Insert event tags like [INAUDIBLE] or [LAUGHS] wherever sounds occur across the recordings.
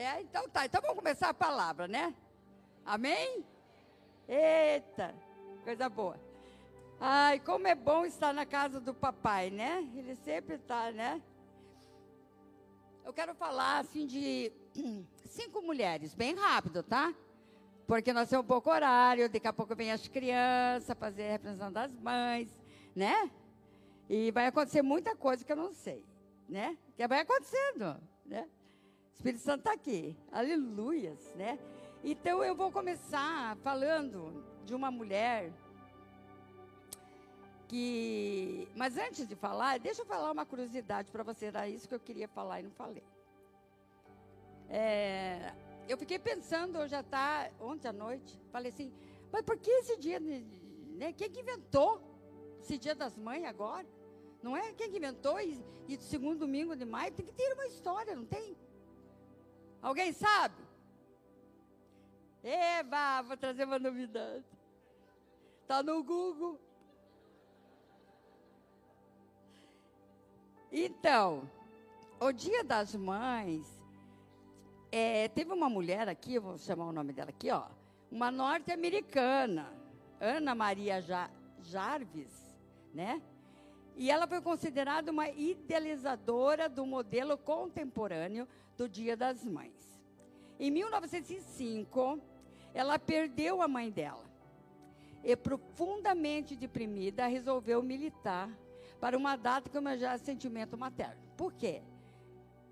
É, então tá. Então vamos começar a palavra, né? Amém? Eita, coisa boa. Ai, como é bom estar na casa do papai, né? Ele sempre está, né? Eu quero falar assim de [CLEARS THROAT] cinco mulheres, bem rápido, tá? Porque nós temos um pouco horário, daqui a pouco vem as crianças fazer a representação das mães, né? E vai acontecer muita coisa que eu não sei, né? Que vai acontecendo, né? Espírito Santo está aqui, aleluias, né? Então eu vou começar falando de uma mulher que. Mas antes de falar, deixa eu falar uma curiosidade para você, era isso que eu queria falar e não falei. É, eu fiquei pensando hoje à tarde, ontem à noite, falei assim, mas por que esse dia, né? Quem que inventou esse dia das mães agora? Não é? Quem que inventou? E, e segundo domingo de maio tem que ter uma história, não tem? Alguém sabe? Eba, vou trazer uma novidade. Está no Google. Então, o Dia das Mães, é, teve uma mulher aqui, vou chamar o nome dela aqui, ó, uma norte-americana, Ana Maria Jarvis, né? E ela foi considerada uma idealizadora do modelo contemporâneo do Dia das Mães. Em 1905, ela perdeu a mãe dela e, profundamente deprimida, resolveu militar para uma data que homenageasse sentimento materno. Por quê?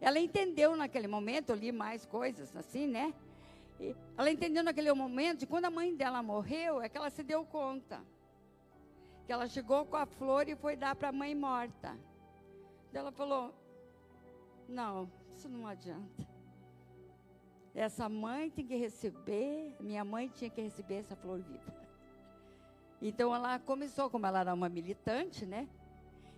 Ela entendeu naquele momento, eu li mais coisas assim, né? E ela entendeu naquele momento, quando a mãe dela morreu, é que ela se deu conta. Que ela chegou com a flor e foi dar para a mãe morta. Ela falou: Não, isso não adianta. Essa mãe tem que receber, minha mãe tinha que receber essa flor viva. Então ela começou, como ela era uma militante, né?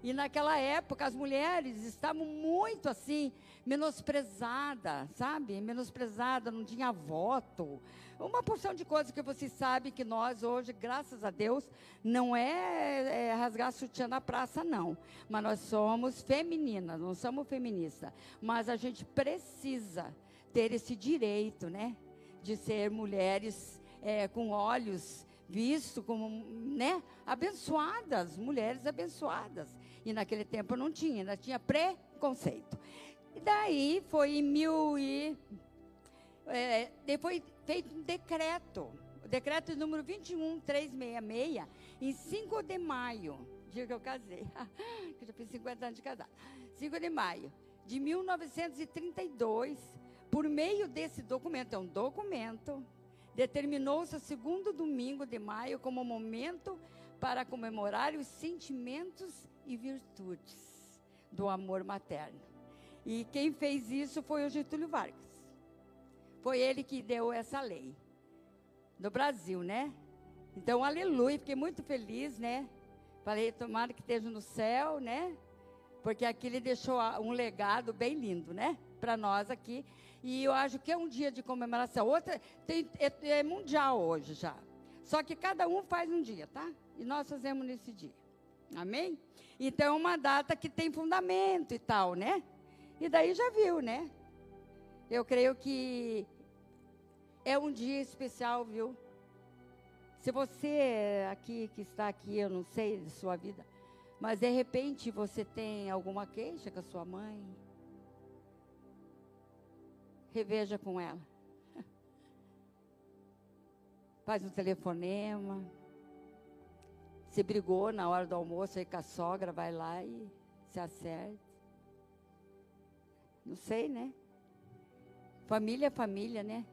E naquela época as mulheres estavam muito assim, menosprezadas, sabe? Menosprezadas, não tinha voto. Uma porção de coisas que você sabe que nós hoje, graças a Deus, não é, é rasgar sutiã na praça, não. Mas nós somos femininas, não somos feministas. Mas a gente precisa ter esse direito, né? De ser mulheres é, com olhos visto como, né, abençoadas, mulheres abençoadas. E naquele tempo não tinha, ainda tinha preconceito. E daí foi em mil e. É, depois feito um decreto, o decreto número 21366, em 5 de maio, dia que eu casei, [LAUGHS] que eu já fiz 50 anos de casado, 5 de maio de 1932, por meio desse documento, é um documento, determinou-se o segundo domingo de maio como momento para comemorar os sentimentos e virtudes do amor materno. E quem fez isso foi o Getúlio Vargas. Foi ele que deu essa lei no Brasil, né? Então, aleluia, fiquei muito feliz, né? Falei, tomara que esteja no céu, né? Porque aqui ele deixou um legado bem lindo, né? Para nós aqui. E eu acho que é um dia de comemoração. Outra, tem, é, é mundial hoje já. Só que cada um faz um dia, tá? E nós fazemos nesse dia. Amém? Então, é uma data que tem fundamento e tal, né? E daí já viu, né? Eu creio que é um dia especial, viu? Se você aqui que está aqui, eu não sei de sua vida, mas de repente você tem alguma queixa com a sua mãe, reveja com ela. [LAUGHS] Faz um telefonema. Se brigou na hora do almoço aí com a sogra, vai lá e se acerta. Não sei, né? Família é família, né?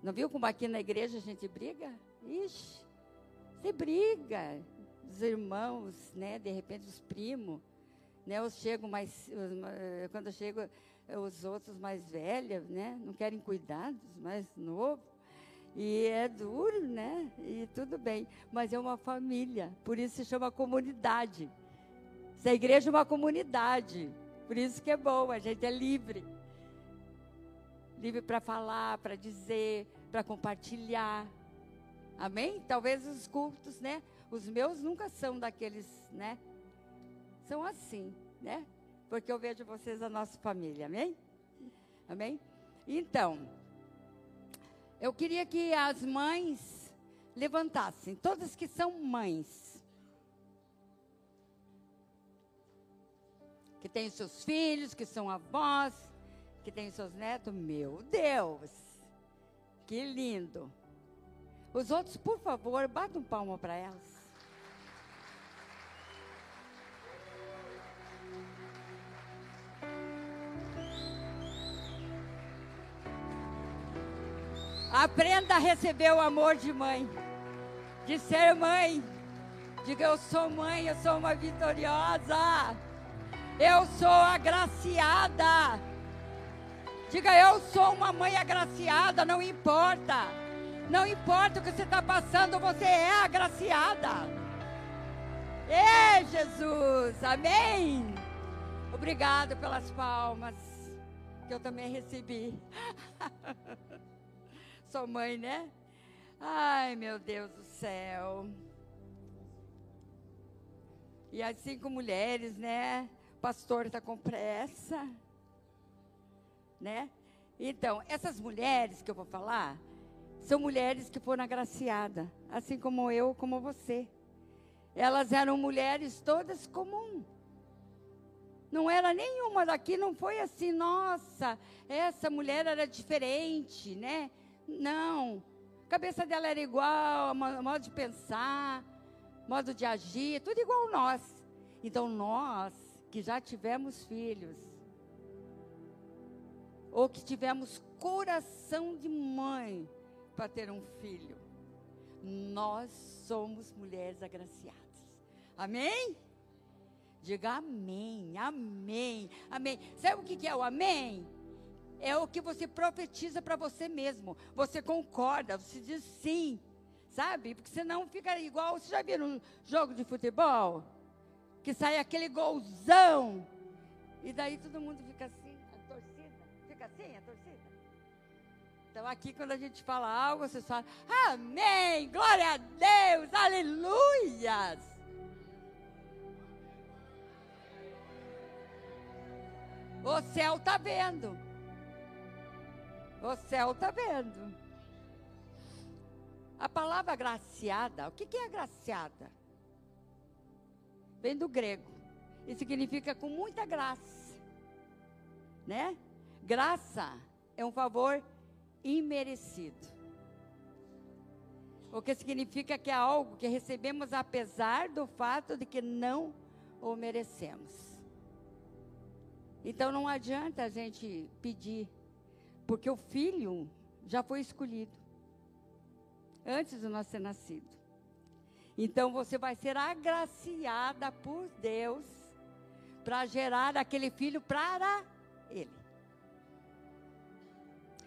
Não viu como aqui na igreja a gente briga? Ixi, você briga. Os irmãos, né? De repente os primos, né? Os chegam mais, quando chegam os outros mais velhos, né? Não querem cuidar dos mais novos. E é duro, né? E tudo bem. Mas é uma família. Por isso se chama comunidade. Essa igreja é uma comunidade. Por isso que é bom, a gente é livre. Livre para falar, para dizer, para compartilhar. Amém? Talvez os cultos, né? Os meus nunca são daqueles, né? São assim, né? Porque eu vejo vocês a nossa família, amém? Amém? Então, eu queria que as mães levantassem, todas que são mães. Que têm seus filhos, que são avós, que têm seus netos. Meu Deus! Que lindo! Os outros, por favor, bata um palmo para elas. Aprenda a receber o amor de mãe, de ser mãe. Diga, eu sou mãe, eu sou uma vitoriosa. Eu sou agraciada. Diga, eu sou uma mãe agraciada, não importa. Não importa o que você está passando, você é agraciada. Ei, Jesus, amém. Obrigado pelas palmas que eu também recebi. [LAUGHS] Sou mãe, né? Ai, meu Deus do céu. E as cinco mulheres, né? O pastor está com pressa. Né? Então, essas mulheres que eu vou falar, são mulheres que foram agraciadas, assim como eu, como você. Elas eram mulheres todas comuns. Não era nenhuma daqui, não foi assim, nossa, essa mulher era diferente, né? Não. A cabeça dela era igual, modo de pensar, modo de agir, tudo igual nós. Então nós que já tivemos filhos, ou que tivemos coração de mãe para ter um filho, nós somos mulheres agraciadas. Amém? Diga amém, amém, amém. Sabe o que é o amém? É o que você profetiza para você mesmo. Você concorda, você diz sim, sabe? Porque senão fica igual. Você já viu um jogo de futebol? Que sai aquele golzão. E daí todo mundo fica assim, a torcida. Fica assim, a torcida. Então aqui quando a gente fala algo, você fala, amém, glória a Deus, aleluias. O céu está vendo. O céu está vendo. A palavra agraciada, o que, que é agraciada? Vem do grego. E significa com muita graça. Né? Graça é um favor imerecido. O que significa que é algo que recebemos apesar do fato de que não o merecemos. Então não adianta a gente pedir porque o filho já foi escolhido antes de nós ser nascido. Então você vai ser agraciada por Deus para gerar aquele filho para ele.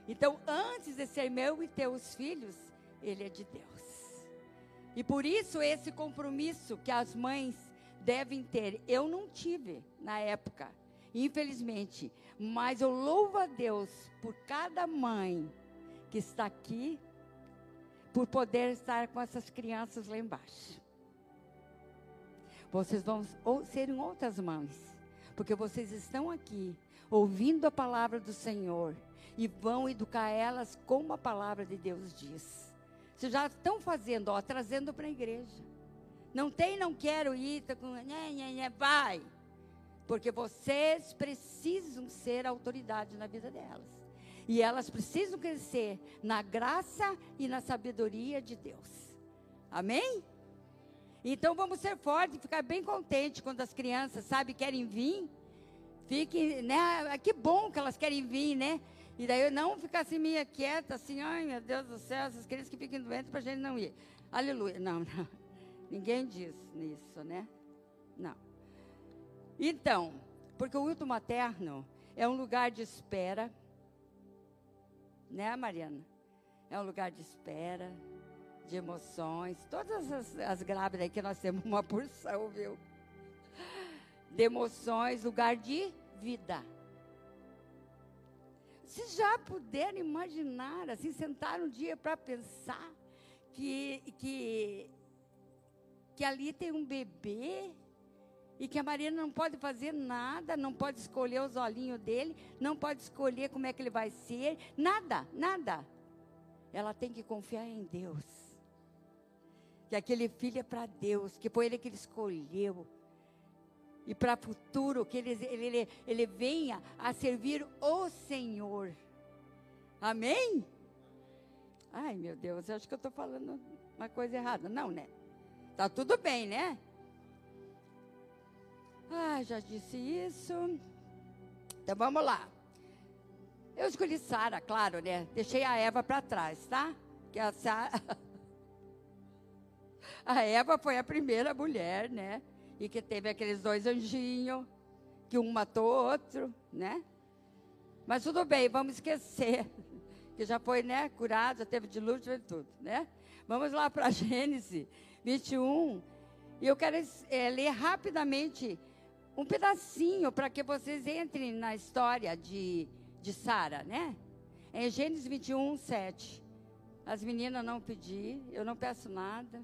Então, antes de ser meu e teus filhos, ele é de Deus. E por isso esse compromisso que as mães devem ter, eu não tive na época infelizmente. Mas eu louvo a Deus por cada mãe que está aqui, por poder estar com essas crianças lá embaixo. Vocês vão serem outras mães, porque vocês estão aqui ouvindo a palavra do Senhor e vão educar elas como a palavra de Deus diz. Vocês já estão fazendo, ó, trazendo para a igreja. Não tem, não quero ir, tá com, vai. Porque vocês precisam ser autoridade na vida delas. E elas precisam crescer na graça e na sabedoria de Deus. Amém? Então vamos ser fortes, ficar bem contente quando as crianças, sabe, querem vir. Fiquem, né? Que bom que elas querem vir, né? E daí eu não ficar assim meio quieta, assim, ai meu Deus do céu, essas crianças que fiquem doentes para a gente não ir. Aleluia. Não, [LAUGHS] não. Ninguém diz nisso, né? Não. Então, porque o último materno é um lugar de espera, né, Mariana? É um lugar de espera, de emoções. Todas as, as grávidas que nós temos uma porção, viu? De emoções, lugar de vida. Vocês já puderam imaginar, assim, sentar um dia para pensar que, que, que ali tem um bebê E que a Maria não pode fazer nada, não pode escolher os olhinhos dele, não pode escolher como é que ele vai ser, nada, nada. Ela tem que confiar em Deus. Que aquele filho é para Deus, que foi ele que ele escolheu. E para o futuro, que ele, ele, ele venha a servir o Senhor. Amém? Ai, meu Deus, eu acho que eu estou falando uma coisa errada. Não, né? Tá tudo bem, né? Ah, já disse isso. Então vamos lá. Eu escolhi Sara, claro, né? Deixei a Eva para trás, tá? Que a Sara. [LAUGHS] A Eva foi a primeira mulher, né? E que teve aqueles dois anjinhos, que um matou o outro, né? Mas tudo bem, vamos esquecer. [LAUGHS] Que já foi, né? Curado, já teve dilúvio e tudo, né? Vamos lá para [LAUGHS] Gênesis 21. E eu quero é, ler rapidamente um pedacinho para que vocês entrem na história de, de Sara, né? Em Gênesis 21, 7. As meninas não pedi, eu não peço nada.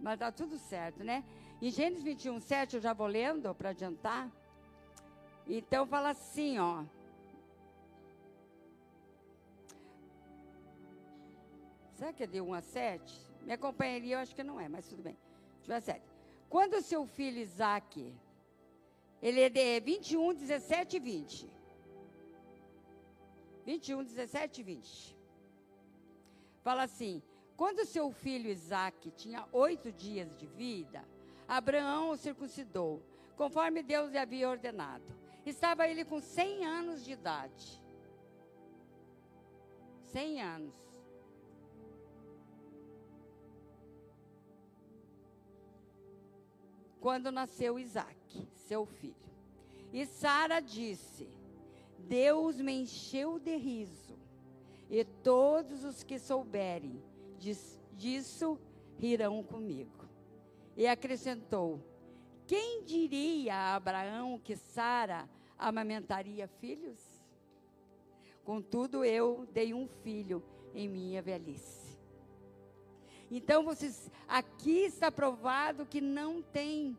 Mas dá tudo certo, né? Em Gênesis 21, 7, eu já vou lendo para adiantar. Então fala assim, ó. Será que é de 1 a 7? Minha companhia eu acho que não é, mas tudo bem. Eu ver a 7. Quando seu filho Isaac, ele é de 21, 17 e 20. 21, 17 e 20. Fala assim: quando seu filho Isaac tinha oito dias de vida, Abraão o circuncidou, conforme Deus lhe havia ordenado. Estava ele com 100 anos de idade. 100 anos. Quando nasceu Isaac, seu filho. E Sara disse: Deus me encheu de riso, e todos os que souberem disso rirão comigo. E acrescentou: Quem diria a Abraão que Sara amamentaria filhos? Contudo, eu dei um filho em minha velhice. Então, vocês, aqui está provado que não tem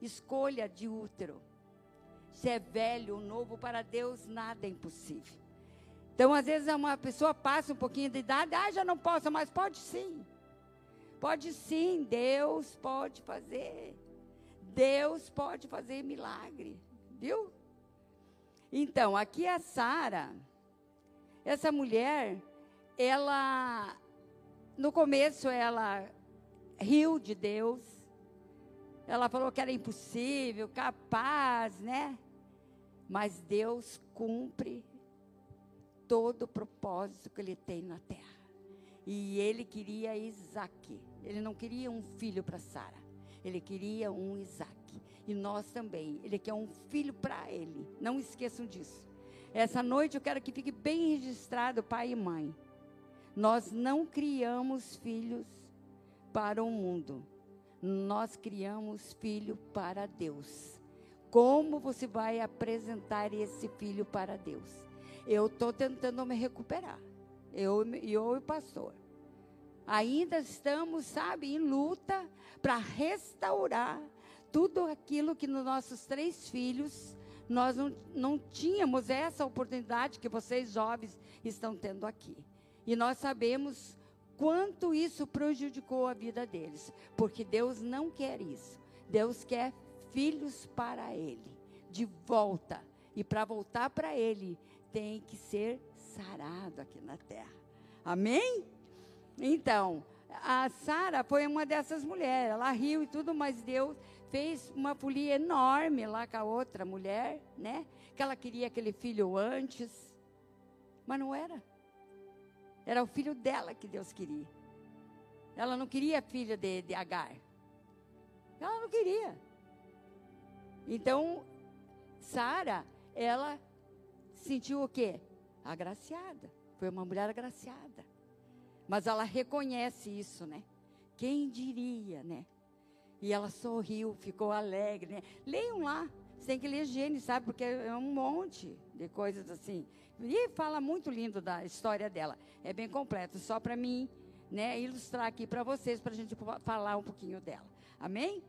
escolha de útero. Se é velho ou novo, para Deus nada é impossível. Então, às vezes, uma pessoa passa um pouquinho de idade, ah, já não posso, mas pode sim. Pode sim, Deus pode fazer. Deus pode fazer milagre, viu? Então, aqui a Sara, essa mulher, ela no começo ela riu de Deus. Ela falou que era impossível, capaz, né? Mas Deus cumpre todo o propósito que ele tem na terra. E ele queria Isaac. Ele não queria um filho para Sara. Ele queria um Isaac. E nós também. Ele quer um filho para ele. Não esqueçam disso. Essa noite eu quero que fique bem registrado, pai e mãe. Nós não criamos filhos para o mundo. Nós criamos filho para Deus. Como você vai apresentar esse filho para Deus? Eu estou tentando me recuperar. Eu e eu, o pastor. Ainda estamos, sabe, em luta para restaurar tudo aquilo que nos nossos três filhos nós não, não tínhamos essa oportunidade que vocês jovens estão tendo aqui. E nós sabemos quanto isso prejudicou a vida deles, porque Deus não quer isso. Deus quer filhos para Ele, de volta. E para voltar para Ele, tem que ser sarado aqui na terra. Amém? Então, a Sara foi uma dessas mulheres. Ela riu e tudo, mas Deus fez uma folia enorme lá com a outra mulher, né? Que ela queria aquele filho antes, mas não era. Era o filho dela que Deus queria. Ela não queria filho de, de Agar. Ela não queria. Então, Sara, ela sentiu o quê? Agraciada. Foi uma mulher agraciada. Mas ela reconhece isso, né? Quem diria, né? E ela sorriu, ficou alegre, né? Leiam lá. Você tem que ler Gênesis, sabe? Porque é um monte de coisas assim. E fala muito lindo da história dela. É bem completo, só para mim né, ilustrar aqui para vocês, para a gente falar um pouquinho dela. Amém?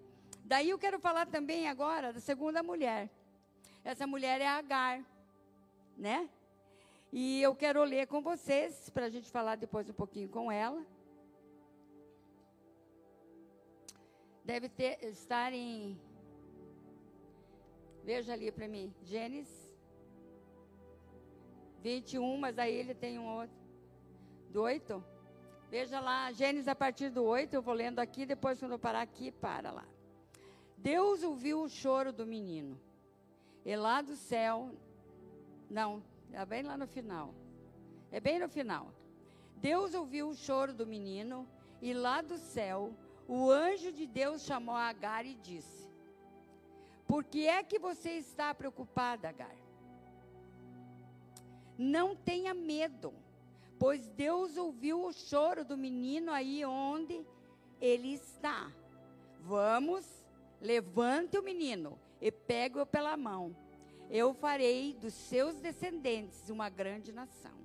Daí eu quero falar também agora da segunda mulher. Essa mulher é Agar, né? E eu quero ler com vocês, para a gente falar depois um pouquinho com ela. Deve ter, estar em. Veja ali para mim. Gênesis 21, mas aí ele tem um outro. Do 8. Veja lá, Gênesis a partir do 8, eu vou lendo aqui, depois quando eu parar aqui, para lá. Deus ouviu o choro do menino. E lá do céu, não, é bem lá no final. É bem no final. Deus ouviu o choro do menino, e lá do céu, o anjo de Deus chamou Agar e disse: Por que é que você está preocupada, Agar? Não tenha medo, pois Deus ouviu o choro do menino aí onde ele está. Vamos, levante o menino e pegue-o pela mão. Eu farei dos seus descendentes uma grande nação.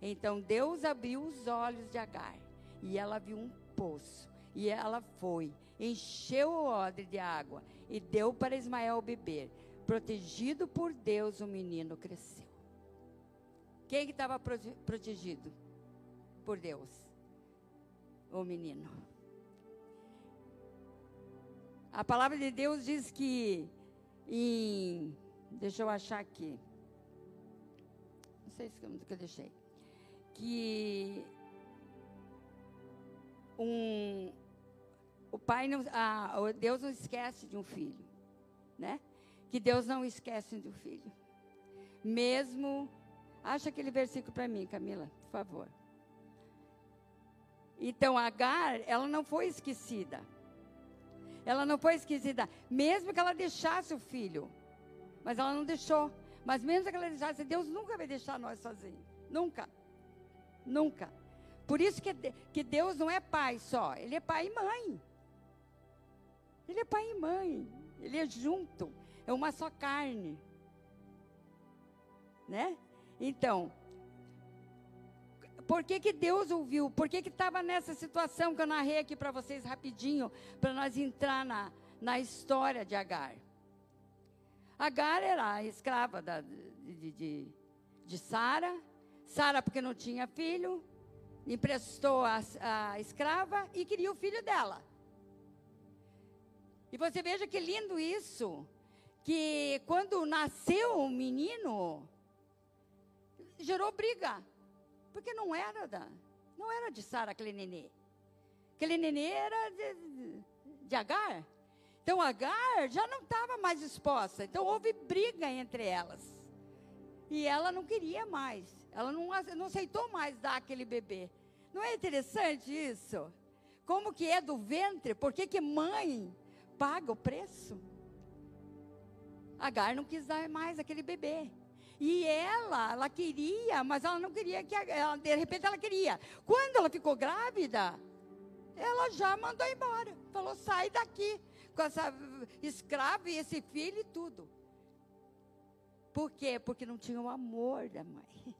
Então Deus abriu os olhos de Agar e ela viu um poço e ela foi, encheu o odre de água e deu para Ismael beber. Protegido por Deus, o menino cresceu. Quem que estava protegido por Deus? O menino. A palavra de Deus diz que em. Deixa eu achar aqui. Não sei se que eu deixei. Que um, o pai não, ah, Deus não esquece de um filho, né? Que Deus não esquece de um filho. Mesmo, acha aquele versículo para mim, Camila, por favor. Então, Agar, ela não foi esquecida. Ela não foi esquecida, mesmo que ela deixasse o filho. Mas ela não deixou. Mas mesmo que ela deixasse, Deus nunca vai deixar nós sozinhos. Nunca. Nunca. Por isso que, que Deus não é pai só, Ele é pai e mãe. Ele é pai e mãe. Ele é junto. É uma só carne. Né? Então, por que, que Deus ouviu? Por que estava nessa situação que eu narrei aqui para vocês rapidinho, para nós entrar na, na história de Agar? Agar era a escrava da, de, de, de Sara. Sara, porque não tinha filho, emprestou a, a escrava e queria o filho dela. E você veja que lindo isso, que quando nasceu o menino, gerou briga, porque não era da, não era de Sara aquele nenê. Aquele nenê era de, de Agar. Então Agar já não estava mais exposta. Então houve briga entre elas. E ela não queria mais. Ela não, não aceitou mais dar aquele bebê. Não é interessante isso? Como que é do ventre? Por que, que mãe paga o preço. Agar não quis dar mais aquele bebê. E ela, ela queria, mas ela não queria que, ela, de repente ela queria. Quando ela ficou grávida, ela já mandou embora. Falou, sai daqui com essa escrava e esse filho e tudo. Por quê? Porque não tinha o amor da mãe.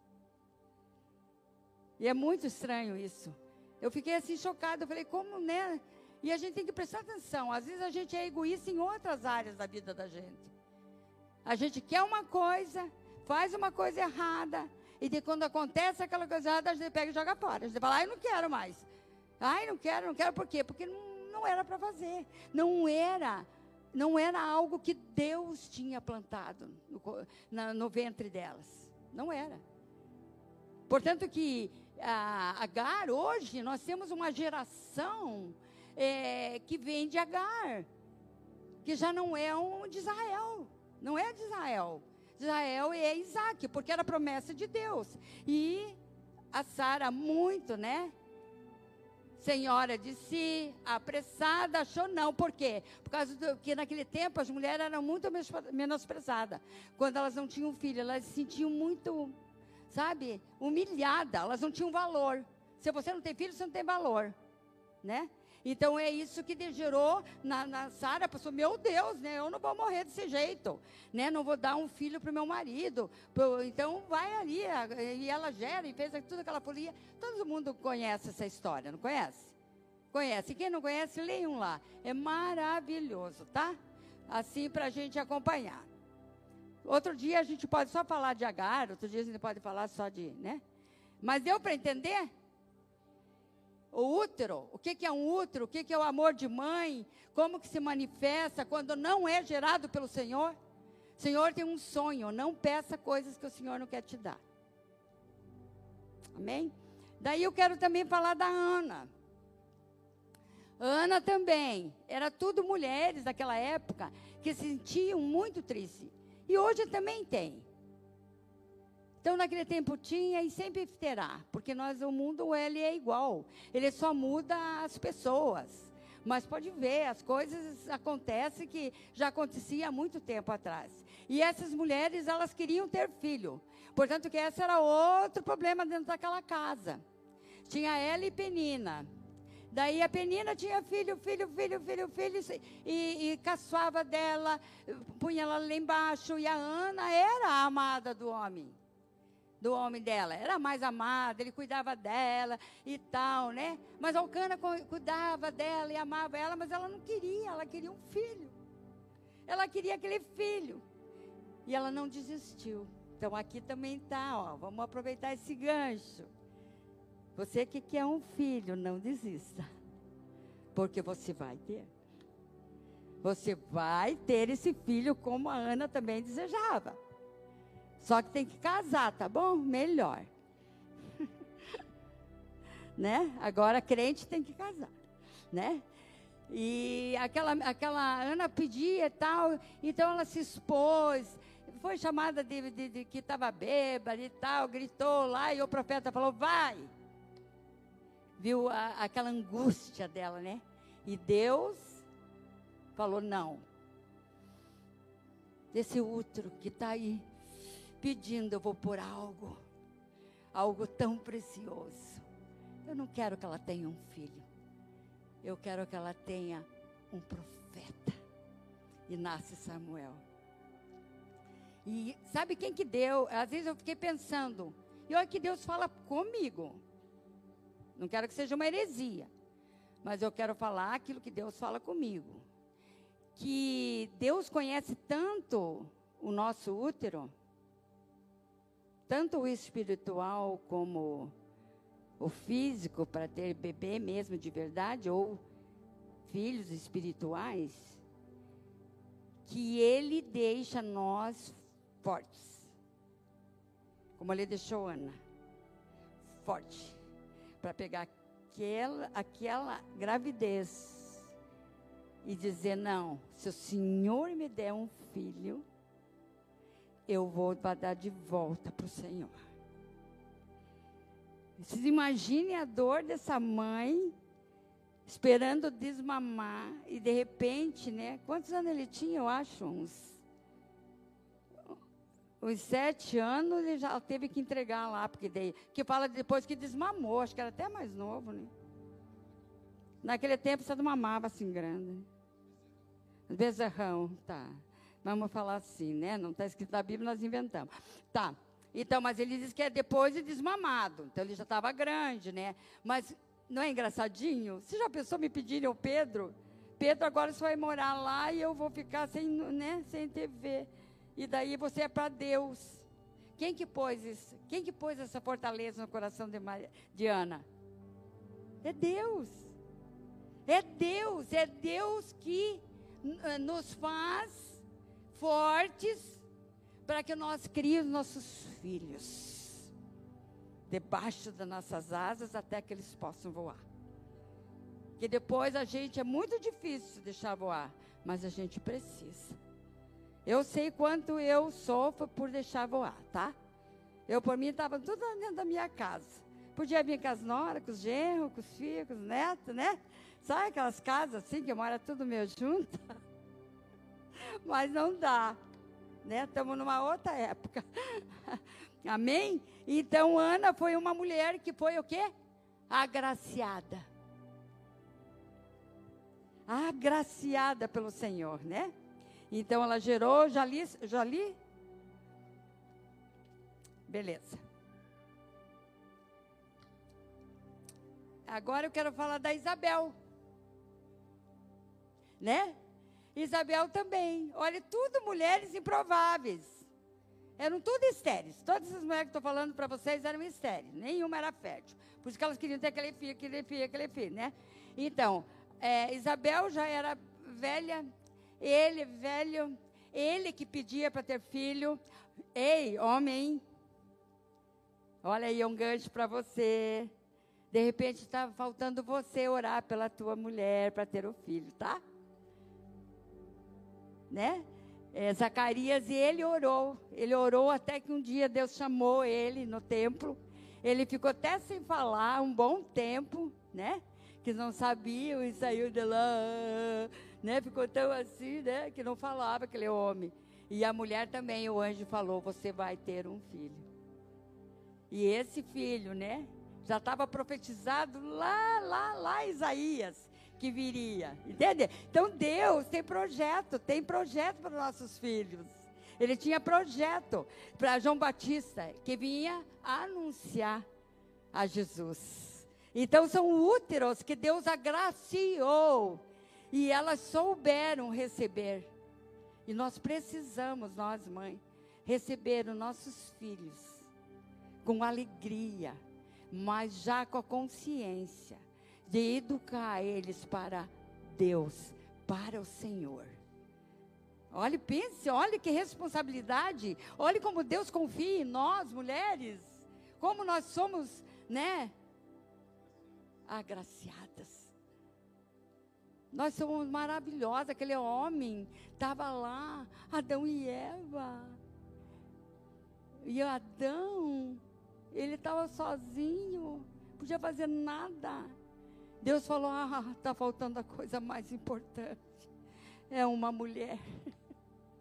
E é muito estranho isso. Eu fiquei assim chocada. Eu falei, como, né? E a gente tem que prestar atenção. Às vezes a gente é egoísta em outras áreas da vida da gente. A gente quer uma coisa, faz uma coisa errada, e de quando acontece aquela coisa errada, a gente pega e joga fora. A gente fala, ai, não quero mais. Ai, não quero, não quero por quê? Porque não, não era para fazer. Não era, não era algo que Deus tinha plantado no, na, no ventre delas. Não era. Portanto que a Agar, hoje, nós temos uma geração é, que vem de Agar, que já não é um de Israel, não é de Israel. Israel é Isaac, porque era promessa de Deus. E a Sara, muito, né? Senhora de si, apressada, achou não. Por quê? Por causa do que naquele tempo as mulheres eram muito menosprezadas. Quando elas não tinham filho, elas se sentiam muito, sabe, humilhadas. Elas não tinham valor. Se você não tem filho, você não tem valor, né? Então é isso que gerou na, na Sara, pensou, meu Deus, né? Eu não vou morrer desse jeito, né? Não vou dar um filho para o meu marido. Então vai ali, e ela gera e fez tudo aquela folia. Todo mundo conhece essa história, não conhece? Conhece? Quem não conhece, leiam lá. É maravilhoso, tá? Assim para a gente acompanhar. Outro dia a gente pode só falar de Agar, outro dia a gente pode falar só de, né? Mas deu para entender? O útero, o que, que é um útero, o que, que é o amor de mãe, como que se manifesta quando não é gerado pelo Senhor. O Senhor tem um sonho, não peça coisas que o Senhor não quer te dar. Amém? Daí eu quero também falar da Ana. Ana também, era tudo mulheres daquela época que se sentiam muito tristes. E hoje também tem. Então, naquele tempo tinha e sempre terá, porque nós, o mundo, ele é igual. Ele só muda as pessoas. Mas pode ver, as coisas acontecem que já acontecia há muito tempo atrás. E essas mulheres, elas queriam ter filho. Portanto, que esse era outro problema dentro daquela casa. Tinha ela e Penina. Daí a Penina tinha filho, filho, filho, filho, filho, e, e caçoava dela, punha ela lá embaixo. E a Ana era a amada do homem do homem dela. Era mais amada, ele cuidava dela e tal, né? Mas Alcana cuidava dela e amava ela, mas ela não queria, ela queria um filho. Ela queria aquele filho. E ela não desistiu. Então aqui também tá, ó, vamos aproveitar esse gancho. Você que quer um filho, não desista. Porque você vai ter. Você vai ter esse filho como a Ana também desejava. Só que tem que casar, tá bom? Melhor. [LAUGHS] né? Agora crente tem que casar, né? E aquela, aquela Ana pedia e tal, então ela se expôs, foi chamada de, de, de que estava bêbada e tal, gritou lá e o profeta falou: vai. Viu a, aquela angústia dela, né? E Deus falou: não. Esse útero que está aí, pedindo, eu vou por algo, algo tão precioso. Eu não quero que ela tenha um filho, eu quero que ela tenha um profeta. E nasce Samuel. E sabe quem que deu? Às vezes eu fiquei pensando, e olha que Deus fala comigo. Não quero que seja uma heresia, mas eu quero falar aquilo que Deus fala comigo. Que Deus conhece tanto o nosso útero, tanto o espiritual como o físico, para ter bebê mesmo de verdade, ou filhos espirituais, que Ele deixa nós fortes. Como Ele deixou Ana, forte, para pegar aquela, aquela gravidez e dizer: Não, se o Senhor me der um filho, eu vou dar de volta para o Senhor. Vocês imaginem a dor dessa mãe esperando desmamar e de repente, né? Quantos anos ele tinha? Eu acho uns uns sete anos ele já teve que entregar lá, porque daí, que fala depois que desmamou, acho que era até mais novo, né? Naquele tempo você não mamava assim grande. Bezerrão, tá. Vamos falar assim, né? Não está escrito na Bíblia, nós inventamos. Tá. Então, mas ele diz que é depois de desmamado. Então ele já estava grande, né? Mas não é engraçadinho? Você já pensou me pedirem ao Pedro? Pedro, agora você vai morar lá e eu vou ficar sem, né, sem TV. E daí você é para Deus. Quem que pôs isso? Quem que pôs essa fortaleza no coração de, Maria, de Ana? É Deus. É Deus, é Deus que nos faz fortes para que nós criemos nossos filhos debaixo das nossas asas até que eles possam voar. Que depois a gente é muito difícil deixar voar, mas a gente precisa. Eu sei quanto eu sofro por deixar voar, tá? Eu, por mim, estava tudo dentro da minha casa. Podia vir com as noras, com os genros, com os filhos, com os netos, né? Sabe aquelas casas assim que mora tudo meu junto? [LAUGHS] [LAUGHS] mas não dá. Né? Estamos numa outra época. [LAUGHS] Amém? Então, Ana foi uma mulher que foi o quê? Agraciada. Agraciada pelo Senhor, né? Então, ela gerou, já li, já li? Beleza. agora eu quero falar da Isabel. Né? Isabel também. Olha, tudo mulheres improváveis. Eram tudo estéreis. Todas as mulheres que estou falando para vocês eram estéreis. Nenhuma era fértil. Por isso que elas queriam ter aquele filho, aquele filho, aquele filho, né? Então, é, Isabel já era velha, ele velho, ele que pedia para ter filho. Ei, homem, olha aí um gancho para você. De repente está faltando você orar pela tua mulher para ter o filho, tá? Né? É, Zacarias e ele orou. Ele orou até que um dia Deus chamou ele no templo. Ele ficou até sem falar um bom tempo, né? Que não sabia e saiu de lá, né? Ficou tão assim, né? Que não falava aquele homem. E a mulher também, o anjo falou: Você vai ter um filho. E esse filho, né? Já estava profetizado lá, lá, lá, Isaías, que viria. Entende? Então Deus tem projeto, tem projeto para os nossos filhos. Ele tinha projeto para João Batista, que vinha anunciar a Jesus. Então são úteros que Deus agraciou e elas souberam receber. E nós precisamos, nós mães, receber os nossos filhos com alegria, mas já com a consciência de educar eles para Deus, para o Senhor. Olhe, pense, olhe que responsabilidade. Olhe como Deus confia em nós, mulheres. Como nós somos, né? Agraciadas. Nós somos maravilhosas. Aquele homem estava lá, Adão e Eva. E Adão, ele estava sozinho, podia fazer nada. Deus falou: Ah, está faltando a coisa mais importante. É uma mulher.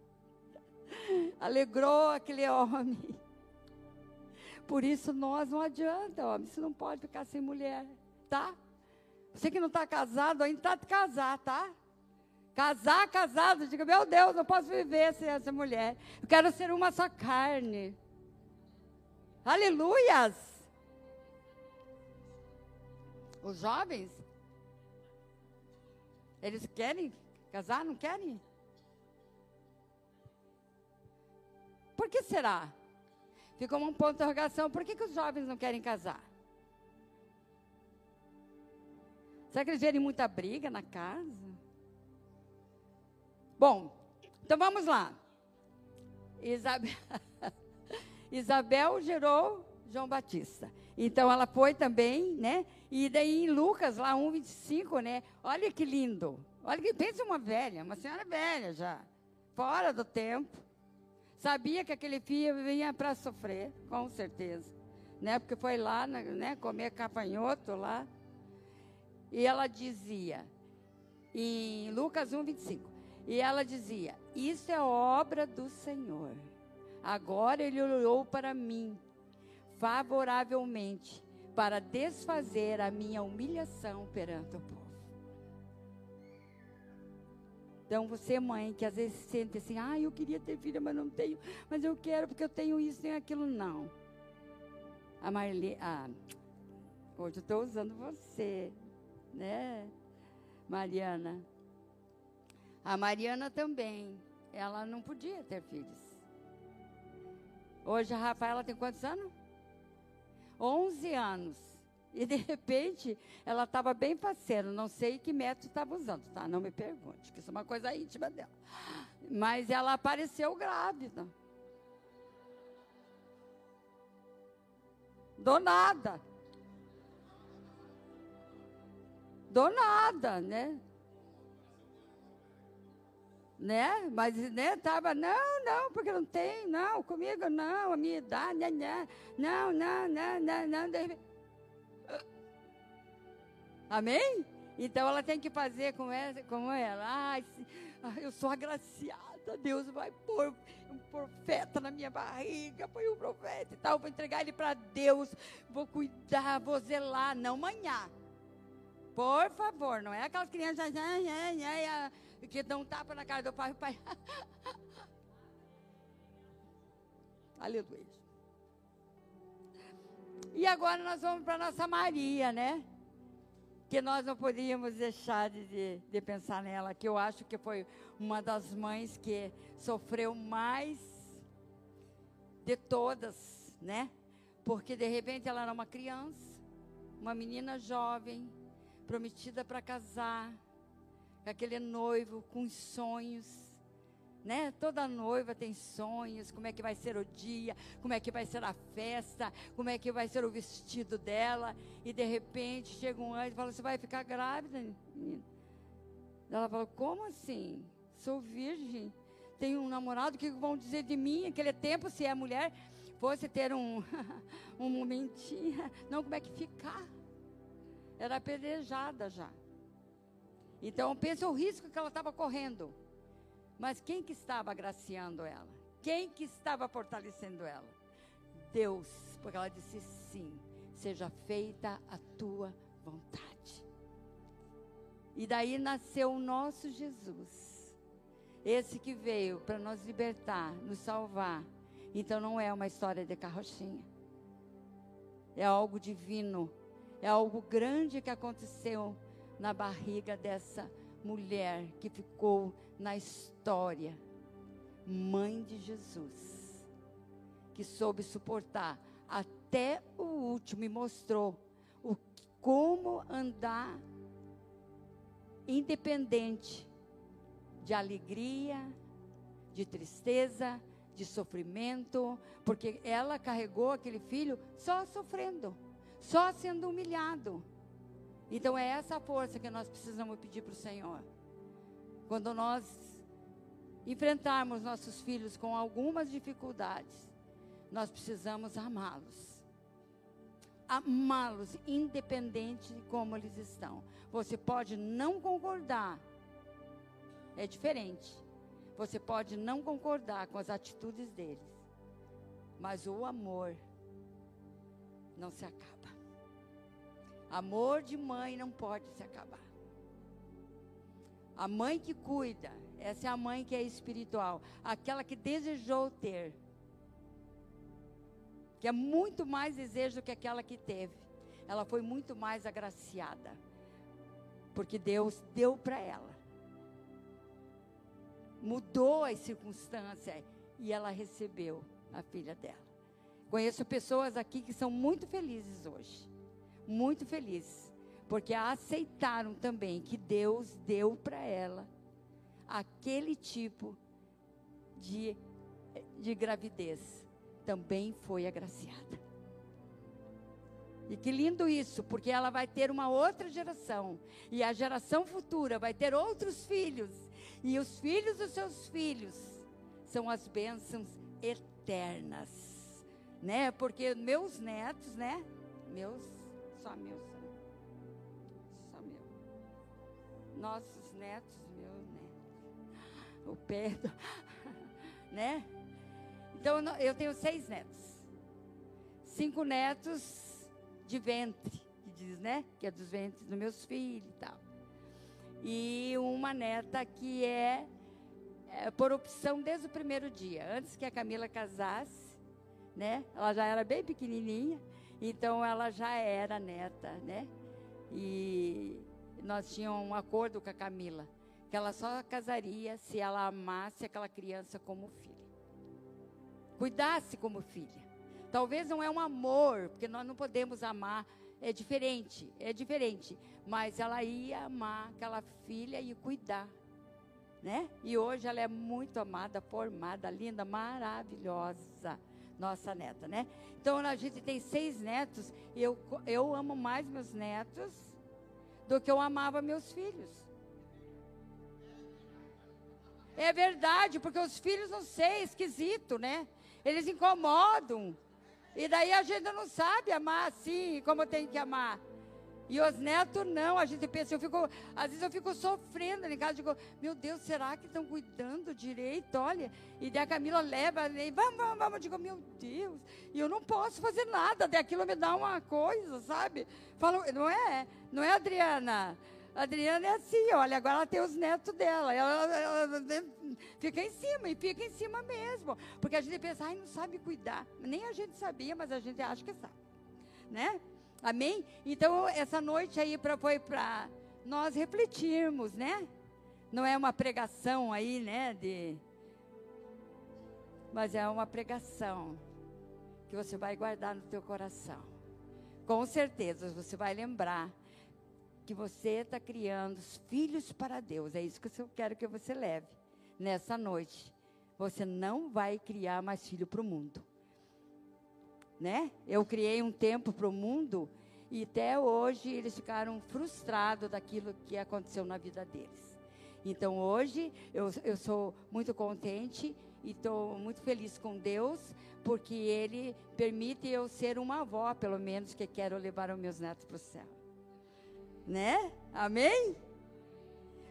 [LAUGHS] Alegrou aquele homem. Por isso nós não adianta, homem. Você não pode ficar sem mulher, tá? Você que não está casado, ainda está de casar, tá? Casar, casado, diga, meu Deus, não posso viver sem essa mulher. Eu quero ser uma só carne. Aleluias! Os jovens, eles querem casar, não querem? Por que será? Ficou um ponto de interrogação. Por que, que os jovens não querem casar? Será que eles verem muita briga na casa? Bom, então vamos lá. Isabel, [LAUGHS] Isabel gerou João Batista. Então ela foi também, né? E daí em Lucas, lá 1,25, né? Olha que lindo. Olha que pensa uma velha, uma senhora velha já, fora do tempo. Sabia que aquele filho vinha para sofrer, com certeza. Né? Porque foi lá, né, comer capanhoto lá. E ela dizia, em Lucas 1, 25, e ela dizia: Isso é obra do Senhor. Agora ele olhou para mim favoravelmente para desfazer a minha humilhação perante o povo. Então, você, mãe, que às vezes sente assim, ah, eu queria ter filha, mas não tenho, mas eu quero porque eu tenho isso, tenho aquilo, não. A Marli, ah, hoje eu estou usando você né, Mariana? A Mariana também, ela não podia ter filhos. Hoje a Rafaela tem quantos anos? 11 anos. E de repente, ela estava bem parceira, não sei que método estava usando, tá? Não me pergunte, que isso é uma coisa íntima dela. Mas ela apareceu grávida. Do nada. Do nada, né? Né? Mas, né, tava, não, não, porque não tem, não, comigo não, a minha idade, né, né, não, não, não, não, não, não. Amém? Então ela tem que fazer com ela, com ela. Ai, eu sou agraciada, Deus vai pôr um profeta na minha barriga, põe um profeta e tal, vou entregar ele para Deus, vou cuidar, vou zelar, não manhar. Por favor, não é aquelas crianças que dão um tapa na cara do pai. O pai. [LAUGHS] Aleluia. E agora nós vamos para nossa Maria, né? que nós não podíamos deixar de, de, pensar nela, que eu acho que foi uma das mães que sofreu mais de todas, né? Porque de repente ela era uma criança, uma menina jovem, prometida para casar, aquele noivo com sonhos, né? Toda noiva tem sonhos, como é que vai ser o dia, como é que vai ser a festa, como é que vai ser o vestido dela, e de repente chega um anjo e fala: "Você vai ficar grávida?" Menina. Ela fala: "Como assim? Sou virgem, tenho um namorado, o que vão dizer de mim? Aquele tempo, se é mulher, fosse ter um [LAUGHS] um momentinho, não como é que ficar?" Era apedrejada já. Então, pensa o risco que ela estava correndo. Mas quem que estava agraciando ela? Quem que estava fortalecendo ela? Deus, porque ela disse sim, seja feita a tua vontade. E daí nasceu o nosso Jesus. Esse que veio para nos libertar, nos salvar. Então não é uma história de carrochinha. É algo divino. É algo grande que aconteceu na barriga dessa mulher que ficou na história, mãe de Jesus, que soube suportar até o último e mostrou o, como andar independente de alegria, de tristeza, de sofrimento, porque ela carregou aquele filho só sofrendo, só sendo humilhado. Então é essa força que nós precisamos pedir para o Senhor. Quando nós enfrentarmos nossos filhos com algumas dificuldades, nós precisamos amá-los. Amá-los, independente de como eles estão. Você pode não concordar, é diferente. Você pode não concordar com as atitudes deles, mas o amor não se acaba. Amor de mãe não pode se acabar. A mãe que cuida, essa é a mãe que é espiritual, aquela que desejou ter, que é muito mais desejo que aquela que teve. Ela foi muito mais agraciada, porque Deus deu para ela. Mudou as circunstâncias e ela recebeu a filha dela. Conheço pessoas aqui que são muito felizes hoje muito feliz, porque aceitaram também que Deus deu para ela aquele tipo de, de gravidez. Também foi agraciada. E que lindo isso, porque ela vai ter uma outra geração. E a geração futura vai ter outros filhos. E os filhos dos seus filhos são as bênçãos eternas. Né? Porque meus netos, né? Meus só meu, só meu. Nossos netos, meu neto. O Pedro, [LAUGHS] né? Então eu tenho seis netos. Cinco netos de ventre, que diz, né? Que é dos ventres dos meus filhos e tal. E uma neta que é, é por opção desde o primeiro dia, antes que a Camila casasse, né? Ela já era bem pequenininha. Então ela já era neta, né? E nós tínhamos um acordo com a Camila, que ela só casaria se ela amasse aquela criança como filha. Cuidasse como filha. Talvez não é um amor, porque nós não podemos amar, é diferente, é diferente, mas ela ia amar aquela filha e cuidar, né? E hoje ela é muito amada, formada, linda, maravilhosa nossa neta, né? Então a gente tem seis netos e eu, eu amo mais meus netos do que eu amava meus filhos. É verdade, porque os filhos, não sei, é esquisito, né? Eles incomodam. E daí a gente não sabe amar assim, como tem que amar. E os netos não, a gente pensa, eu fico, às vezes eu fico sofrendo em casa, digo, meu Deus, será que estão cuidando direito? Olha, e daí a Camila leva, e vamos, vamos, vamos, eu digo, meu Deus, e eu não posso fazer nada, daquilo me dá uma coisa, sabe? Falo, não é, não é Adriana? A Adriana é assim, olha, agora ela tem os netos dela, ela, ela, ela, fica em cima, e fica em cima mesmo, porque a gente pensa, ai, não sabe cuidar, nem a gente sabia, mas a gente acha que sabe, né? Amém? Então, essa noite aí pra, foi para nós refletirmos, né? Não é uma pregação aí, né? De... Mas é uma pregação que você vai guardar no teu coração. Com certeza você vai lembrar que você está criando filhos para Deus. É isso que eu quero que você leve nessa noite. Você não vai criar mais filho para o mundo né? Eu criei um tempo para o mundo e até hoje eles ficaram frustrados daquilo que aconteceu na vida deles. Então hoje eu, eu sou muito contente e estou muito feliz com Deus, porque Ele permite eu ser uma avó, pelo menos, que quero levar os meus netos para o céu. Né? Amém?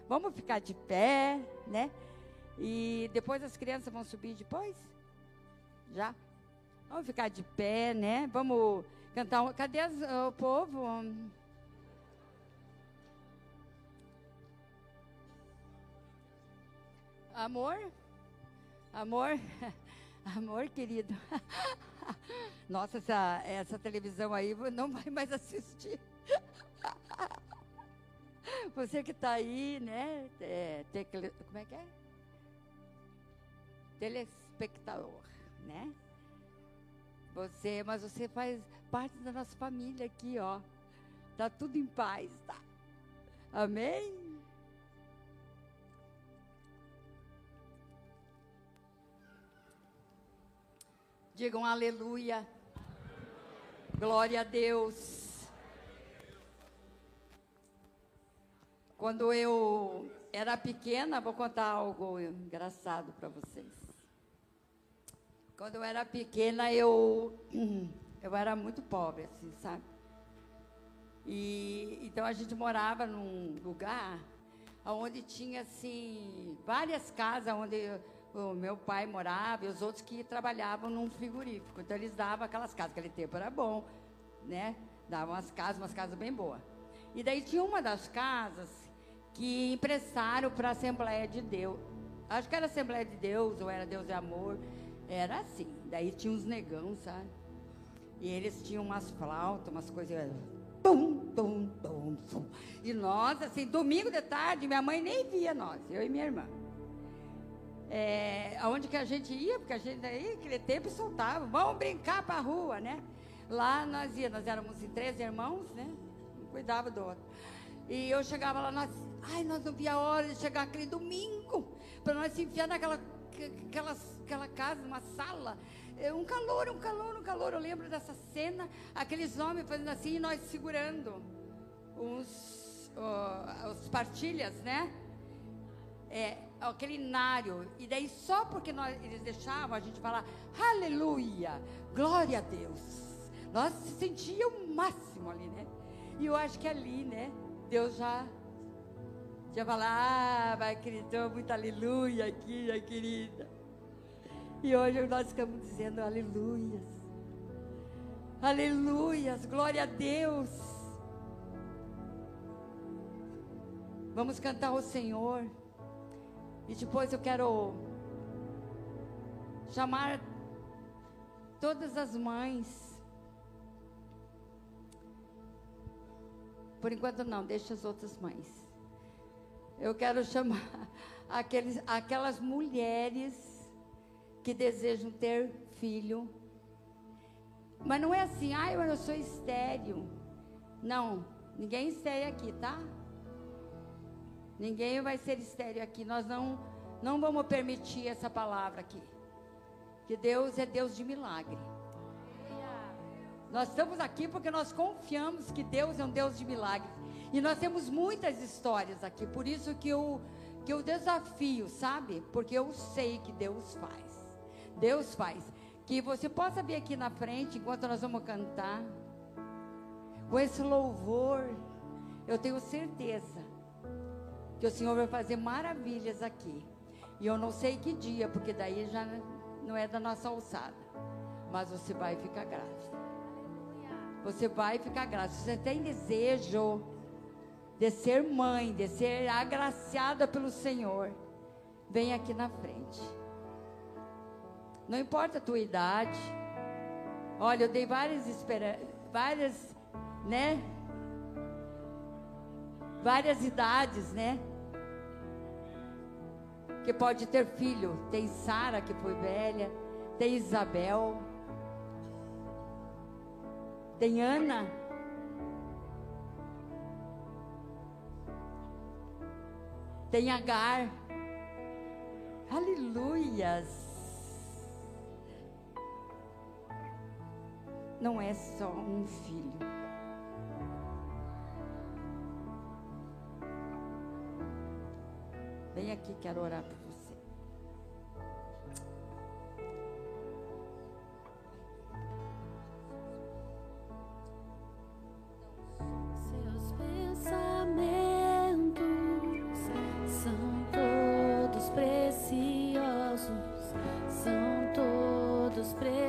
Vamos ficar de pé, né? E depois as crianças vão subir depois? Já? Vamos ficar de pé, né? Vamos cantar. Um... Cadê as, o povo? Amor? Amor? [LAUGHS] Amor, querido. [LAUGHS] Nossa, essa, essa televisão aí não vai mais assistir. [LAUGHS] Você que está aí, né? É, tecle, como é que é? Telespectador, né? Você, mas você faz parte da nossa família aqui, ó. Tá tudo em paz, tá? Amém? Digam aleluia. Glória a Deus. Quando eu era pequena, vou contar algo engraçado para vocês. Quando eu era pequena, eu, [CLEARS THROAT] eu era muito pobre, assim, sabe? E, então a gente morava num lugar onde tinha, assim, várias casas onde o meu pai morava e os outros que trabalhavam num frigorífico. Então eles davam aquelas casas, aquele tempo era bom, né? Davam as casas, umas casas bem boas. E daí tinha uma das casas que emprestaram para a Assembleia de Deus. Acho que era Assembleia de Deus ou era Deus e Amor. Era assim. Daí tinha uns negão, sabe? E eles tinham umas flautas, umas coisas. Tum, tum, tum, tum. E nós, assim, domingo de tarde, minha mãe nem via nós, eu e minha irmã. É, aonde que a gente ia, porque a gente aí, aquele tempo, soltava. Vamos brincar para a rua, né? Lá nós ia, nós éramos três irmãos, né? Um cuidava do outro. E eu chegava lá, nós, ai, nós não via a hora de chegar aquele domingo, para nós se enfiar naquela aquelas aquela casa, uma sala, é, um calor, um calor, um calor. Eu lembro dessa cena, aqueles homens fazendo assim e nós segurando os, os partilhas, né? É, aquele nário. E daí só porque nós, eles deixavam a gente falar aleluia, glória a Deus. Nós sentíamos o máximo ali, né? E eu acho que ali, né? Deus já já falar, ah, vai querido, muito aleluia aqui, minha querida. E hoje nós estamos dizendo aleluias. Aleluias, glória a Deus. Vamos cantar ao Senhor. E depois eu quero chamar todas as mães. Por enquanto não, deixa as outras mães. Eu quero chamar aqueles, aquelas mulheres que desejam ter filho. Mas não é assim, ai, ah, eu sou estéreo. Não, ninguém é estéreo aqui, tá? Ninguém vai ser estéreo aqui. Nós não, não vamos permitir essa palavra aqui. Que Deus é Deus de milagre. Nós estamos aqui porque nós confiamos que Deus é um Deus de milagre. E nós temos muitas histórias aqui. Por isso que eu, que eu desafio, sabe? Porque eu sei que Deus faz. Deus faz. Que você possa vir aqui na frente enquanto nós vamos cantar. Com esse louvor, eu tenho certeza que o Senhor vai fazer maravilhas aqui. E eu não sei que dia, porque daí já não é da nossa alçada. Mas você vai ficar grávida. Você vai ficar grávida. Se você tem desejo de ser mãe, de ser agraciada pelo Senhor, vem aqui na frente. Não importa a tua idade. Olha, eu dei várias esperanças, várias, né? Várias idades, né? Que pode ter filho. Tem Sara que foi velha, tem Isabel, tem Ana tem Agar. Aleluias. Não é só um filho. Vem aqui, quero orar por são todos presos.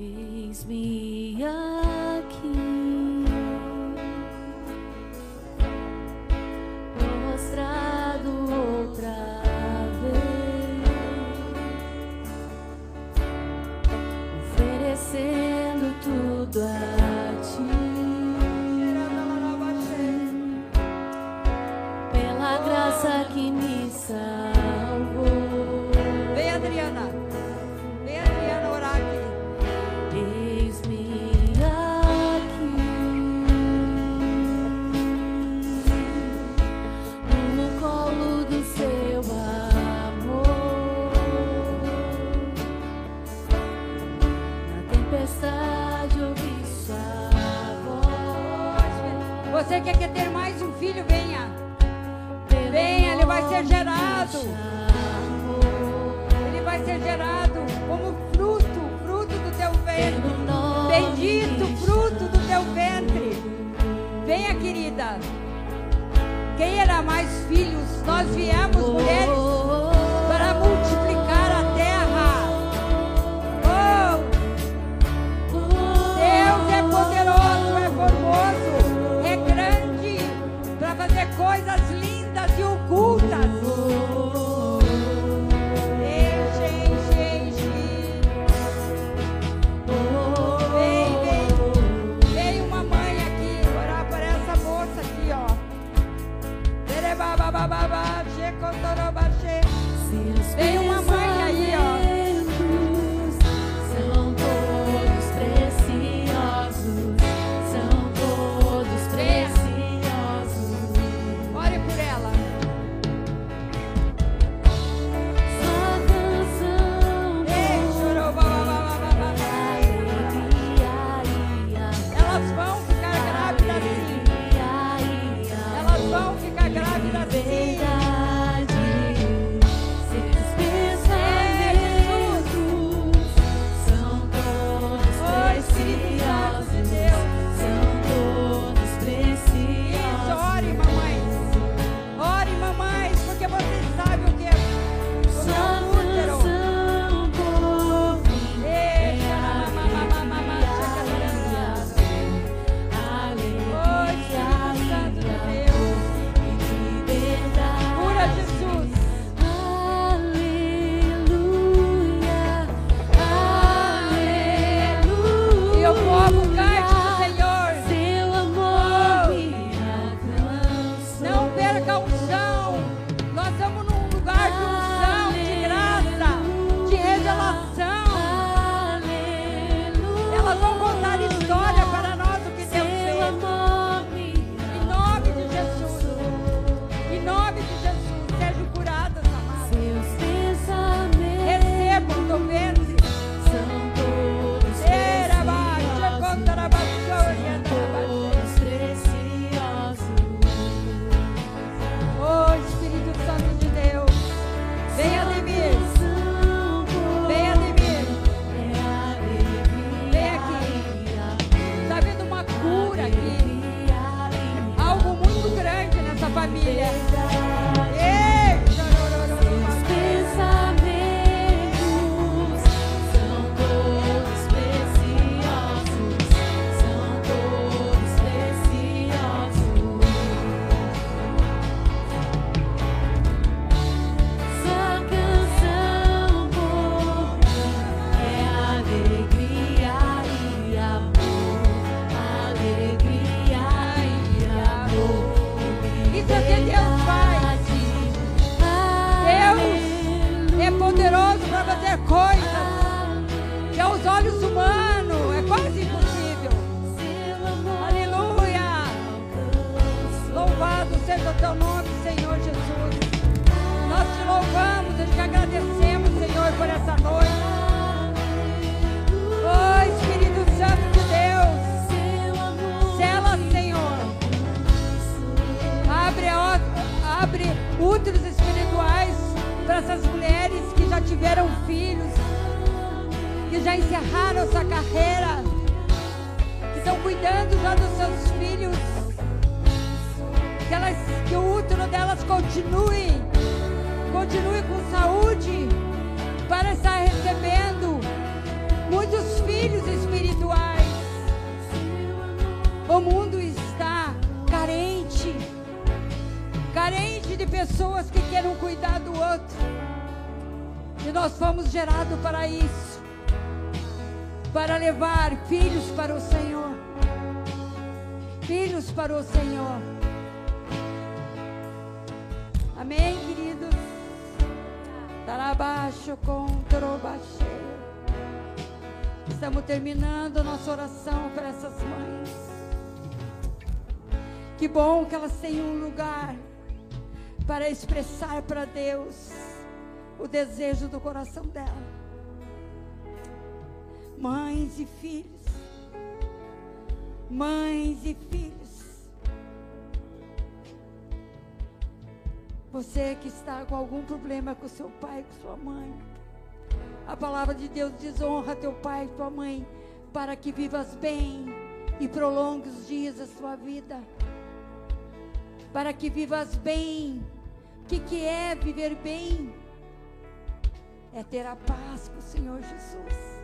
Raise me up. Bom que elas têm um lugar para expressar para Deus o desejo do coração dela. Mães e filhos. Mães e filhos. Você que está com algum problema com seu pai, com sua mãe. A palavra de Deus diz: honra teu pai e tua mãe, para que vivas bem e prolongue os dias da sua vida. Para que vivas bem que, que é viver bem? É ter a paz com o Senhor Jesus.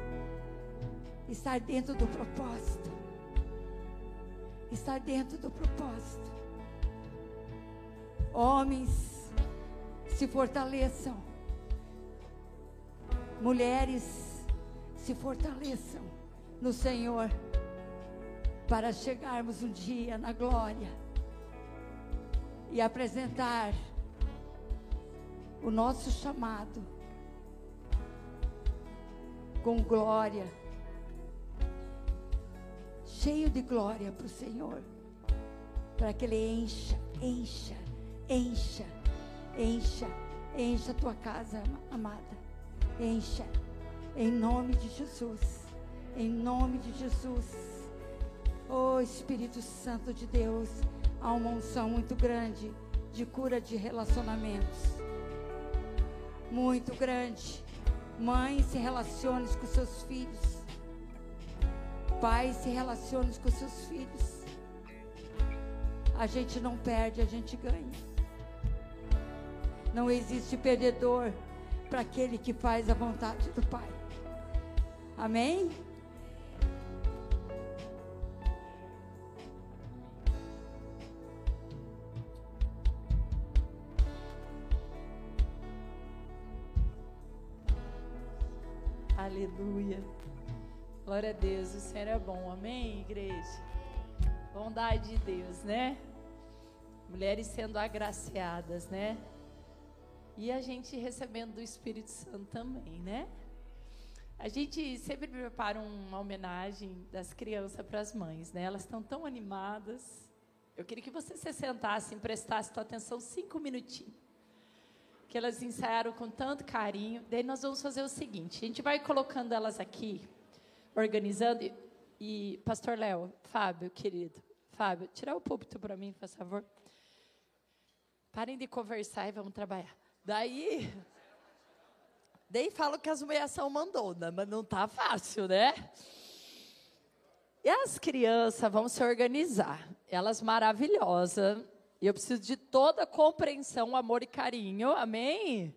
Estar dentro do propósito. Estar dentro do propósito. Homens, se fortaleçam. Mulheres, se fortaleçam no Senhor. Para chegarmos um dia na glória e apresentar o nosso chamado com glória, cheio de glória para o Senhor, para que Ele encha, encha, encha, encha, encha a tua casa, amada, encha, em nome de Jesus, em nome de Jesus. Oh Espírito Santo de Deus, há uma unção muito grande de cura de relacionamentos muito grande. Mãe, se relacione com seus filhos. Pai, se relacione com seus filhos. A gente não perde, a gente ganha. Não existe perdedor para aquele que faz a vontade do Pai. Amém? Aleluia. Glória a Deus, o Senhor é bom. Amém, igreja? Bondade de Deus, né? Mulheres sendo agraciadas, né? E a gente recebendo do Espírito Santo também, né? A gente sempre prepara uma homenagem das crianças para as mães, né? Elas estão tão animadas. Eu queria que você se sentasse e prestasse sua atenção cinco minutinhos que elas ensaiaram com tanto carinho. Daí nós vamos fazer o seguinte: a gente vai colocando elas aqui, organizando. E, e Pastor Léo, Fábio, querido, Fábio, tirar o púlpito para mim, por favor. Parem de conversar e vamos trabalhar. Daí, daí falo que as mulheres são mandona, mas não tá fácil, né? E as crianças vão se organizar. Elas maravilhosas, e eu preciso de toda compreensão, amor e carinho, amém?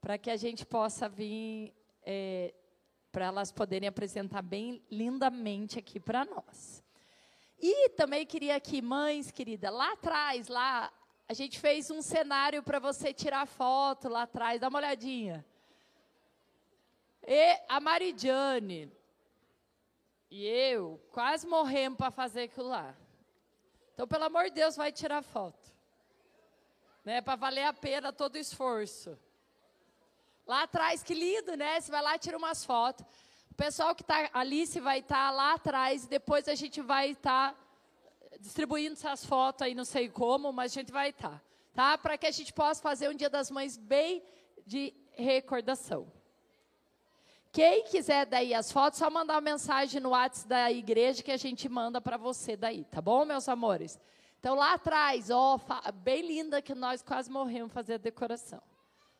Para que a gente possa vir, é, para elas poderem apresentar bem lindamente aqui para nós. E também queria que, mães, querida, lá atrás, lá, a gente fez um cenário para você tirar foto lá atrás, dá uma olhadinha. E a Maridiane e eu quase morremos para fazer aquilo lá. Então, pelo amor de Deus, vai tirar foto. Né, para valer a pena todo o esforço. Lá atrás, que lindo, né? Você vai lá e tira umas fotos. O pessoal que está ali, se vai estar tá lá atrás, depois a gente vai estar tá distribuindo essas fotos aí, não sei como, mas a gente vai estar. Tá, tá? Para que a gente possa fazer um Dia das Mães bem de recordação. Quem quiser daí as fotos, só mandar uma mensagem no WhatsApp da igreja que a gente manda para você daí, tá bom, meus amores? Então lá atrás, ó, bem linda que nós quase morremos fazer a decoração.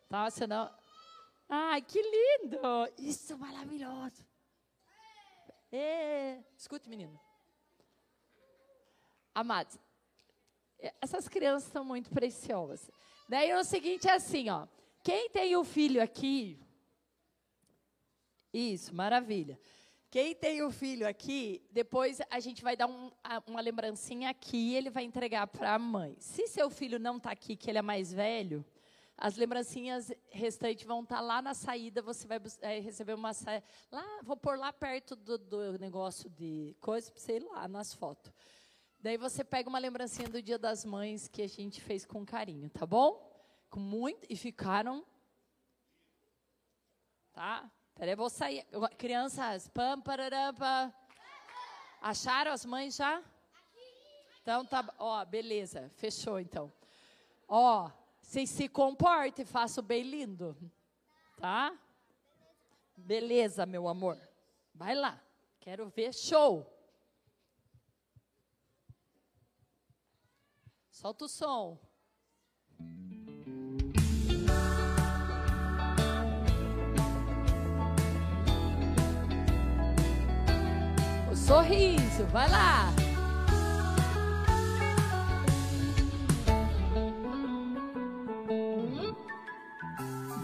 Tá? Senão. Ai, que lindo! Isso é maravilhoso. É. Escute, menino. Amados, Essas crianças são muito preciosas. Daí o seguinte é assim, ó. Quem tem o filho aqui? Isso, maravilha. Quem tem o filho aqui, depois a gente vai dar um, uma lembrancinha aqui e ele vai entregar para a mãe. Se seu filho não está aqui, que ele é mais velho, as lembrancinhas restantes vão estar tá lá na saída, você vai é, receber uma saída. Lá, vou pôr lá perto do, do negócio de coisa ir lá nas fotos. Daí você pega uma lembrancinha do Dia das Mães que a gente fez com carinho, tá bom? Com muito. E ficaram. Tá? Peraí, vou sair. Crianças, pam, pararampa. Acharam as mães já? Então tá, ó, beleza, fechou então. Ó, vocês se comportem, façam bem lindo. Tá? Beleza, meu amor. Vai lá. Quero ver show. Solta o som. Sorriso. Vai lá.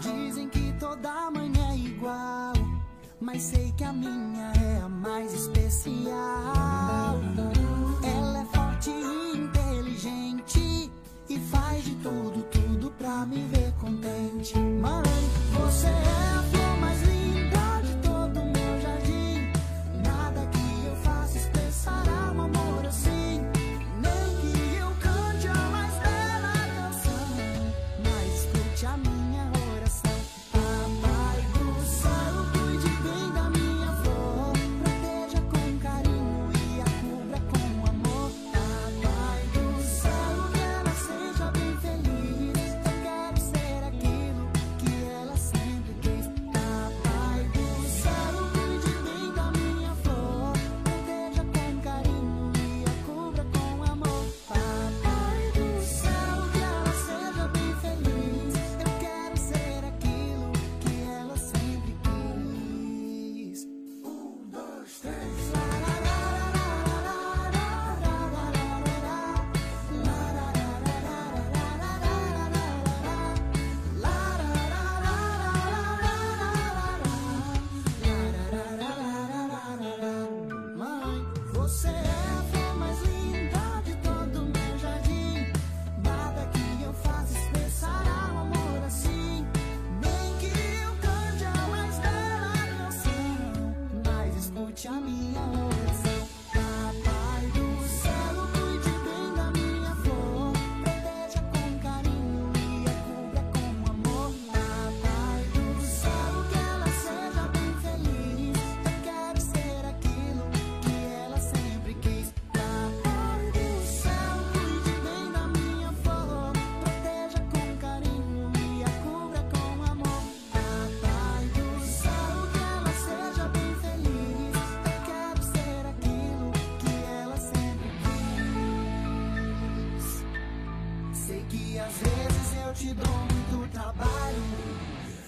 Dizem que toda manhã é igual, mas sei que a minha é a mais especial. Ela é forte e inteligente e faz de tudo, tudo pra me ver contente. Mãe, você é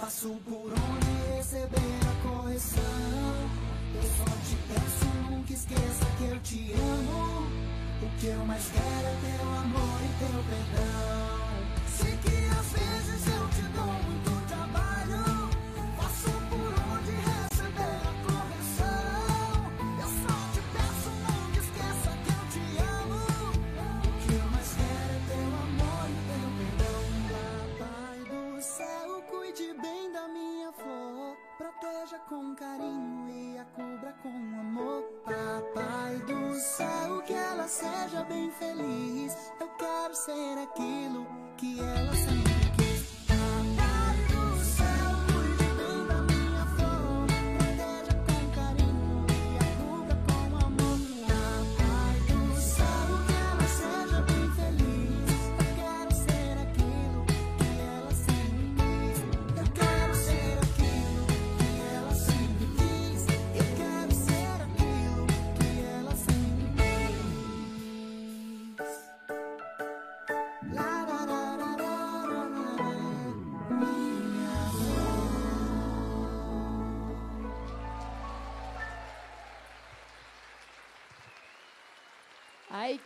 Passo por onde receber a correção. Eu só te peço, nunca esqueça que eu te amo. O que eu mais quero é teu amor e teu perdão. Com carinho e a cubra com amor. Papai do céu, que ela seja bem feliz. Eu quero ser aquilo que ela sempre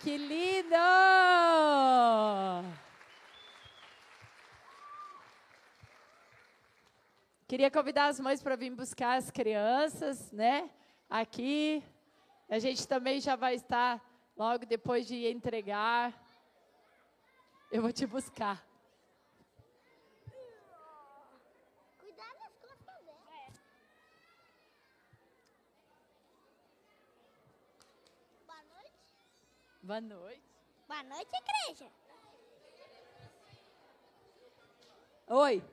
que lindo! Queria convidar as mães para vir buscar as crianças, né? Aqui. A gente também já vai estar logo depois de entregar. Eu vou te buscar. Cuidado das costas dela. Boa noite. Boa noite. Boa noite, igreja. Oi.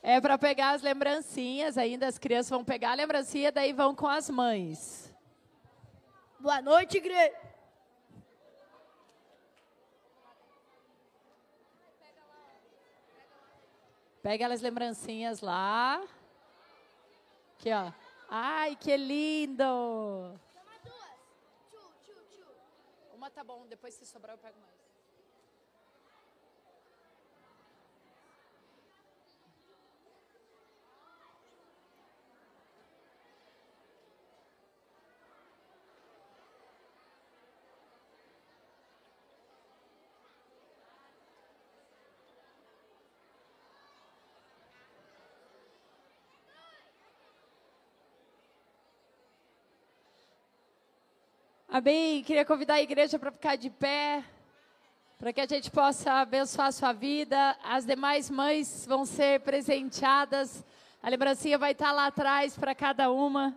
É para pegar as lembrancinhas, ainda as crianças vão pegar a lembrancinha, daí vão com as mães. Boa noite, igreja. Pega as lembrancinhas lá. Aqui, ó. Ai, que lindo! Uma tá bom, depois se sobrar eu pego mais. Amém. Queria convidar a igreja para ficar de pé, para que a gente possa abençoar a sua vida. As demais mães vão ser presenteadas. A lembrancinha vai estar lá atrás para cada uma.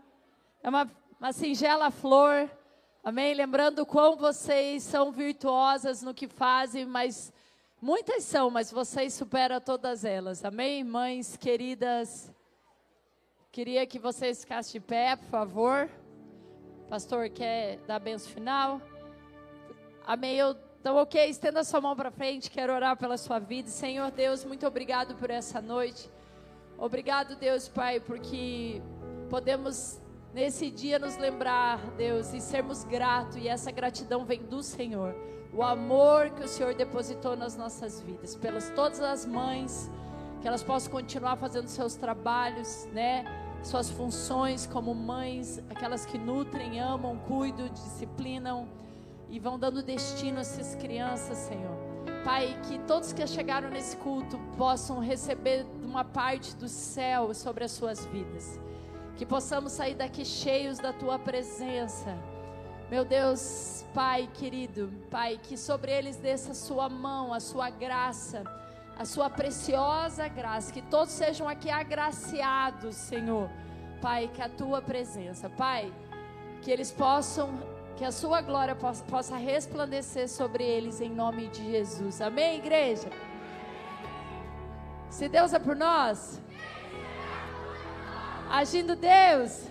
É uma, uma singela flor. Amém. Lembrando quão vocês são virtuosas no que fazem, mas muitas são, mas vocês superam todas elas. Amém, mães queridas. Queria que vocês ficassem de pé, por favor. Pastor, quer dar a benção final? Amém. Eu, então, ok, estenda sua mão para frente. Quero orar pela sua vida. Senhor Deus, muito obrigado por essa noite. Obrigado, Deus Pai, porque podemos nesse dia nos lembrar, Deus, e sermos gratos. E essa gratidão vem do Senhor. O amor que o Senhor depositou nas nossas vidas, pelas todas as mães, que elas possam continuar fazendo seus trabalhos, né? Suas funções como mães, aquelas que nutrem, amam, cuidam, disciplinam e vão dando destino a essas crianças, Senhor. Pai, que todos que chegaram nesse culto possam receber uma parte do céu sobre as suas vidas. Que possamos sair daqui cheios da tua presença. Meu Deus, Pai querido, Pai, que sobre eles desça a sua mão, a sua graça a sua preciosa graça, que todos sejam aqui agraciados, Senhor. Pai, que a tua presença, Pai, que eles possam, que a sua glória possa, possa resplandecer sobre eles em nome de Jesus. Amém, igreja? Se Deus é por nós, agindo Deus,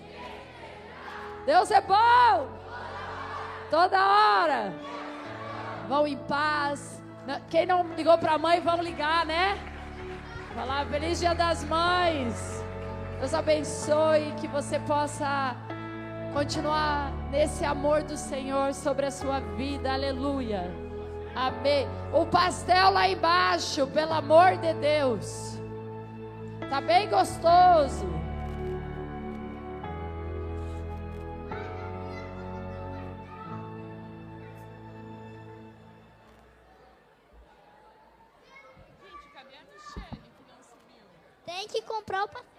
Deus é bom, toda hora. Vão em paz. Quem não ligou para a mãe, vão ligar, né? Falar Feliz Dia das Mães. Deus abençoe que você possa continuar nesse amor do Senhor sobre a sua vida. Aleluia. Amém. O pastel lá embaixo, pelo amor de Deus. Tá bem gostoso. Tem que comprar o pastel.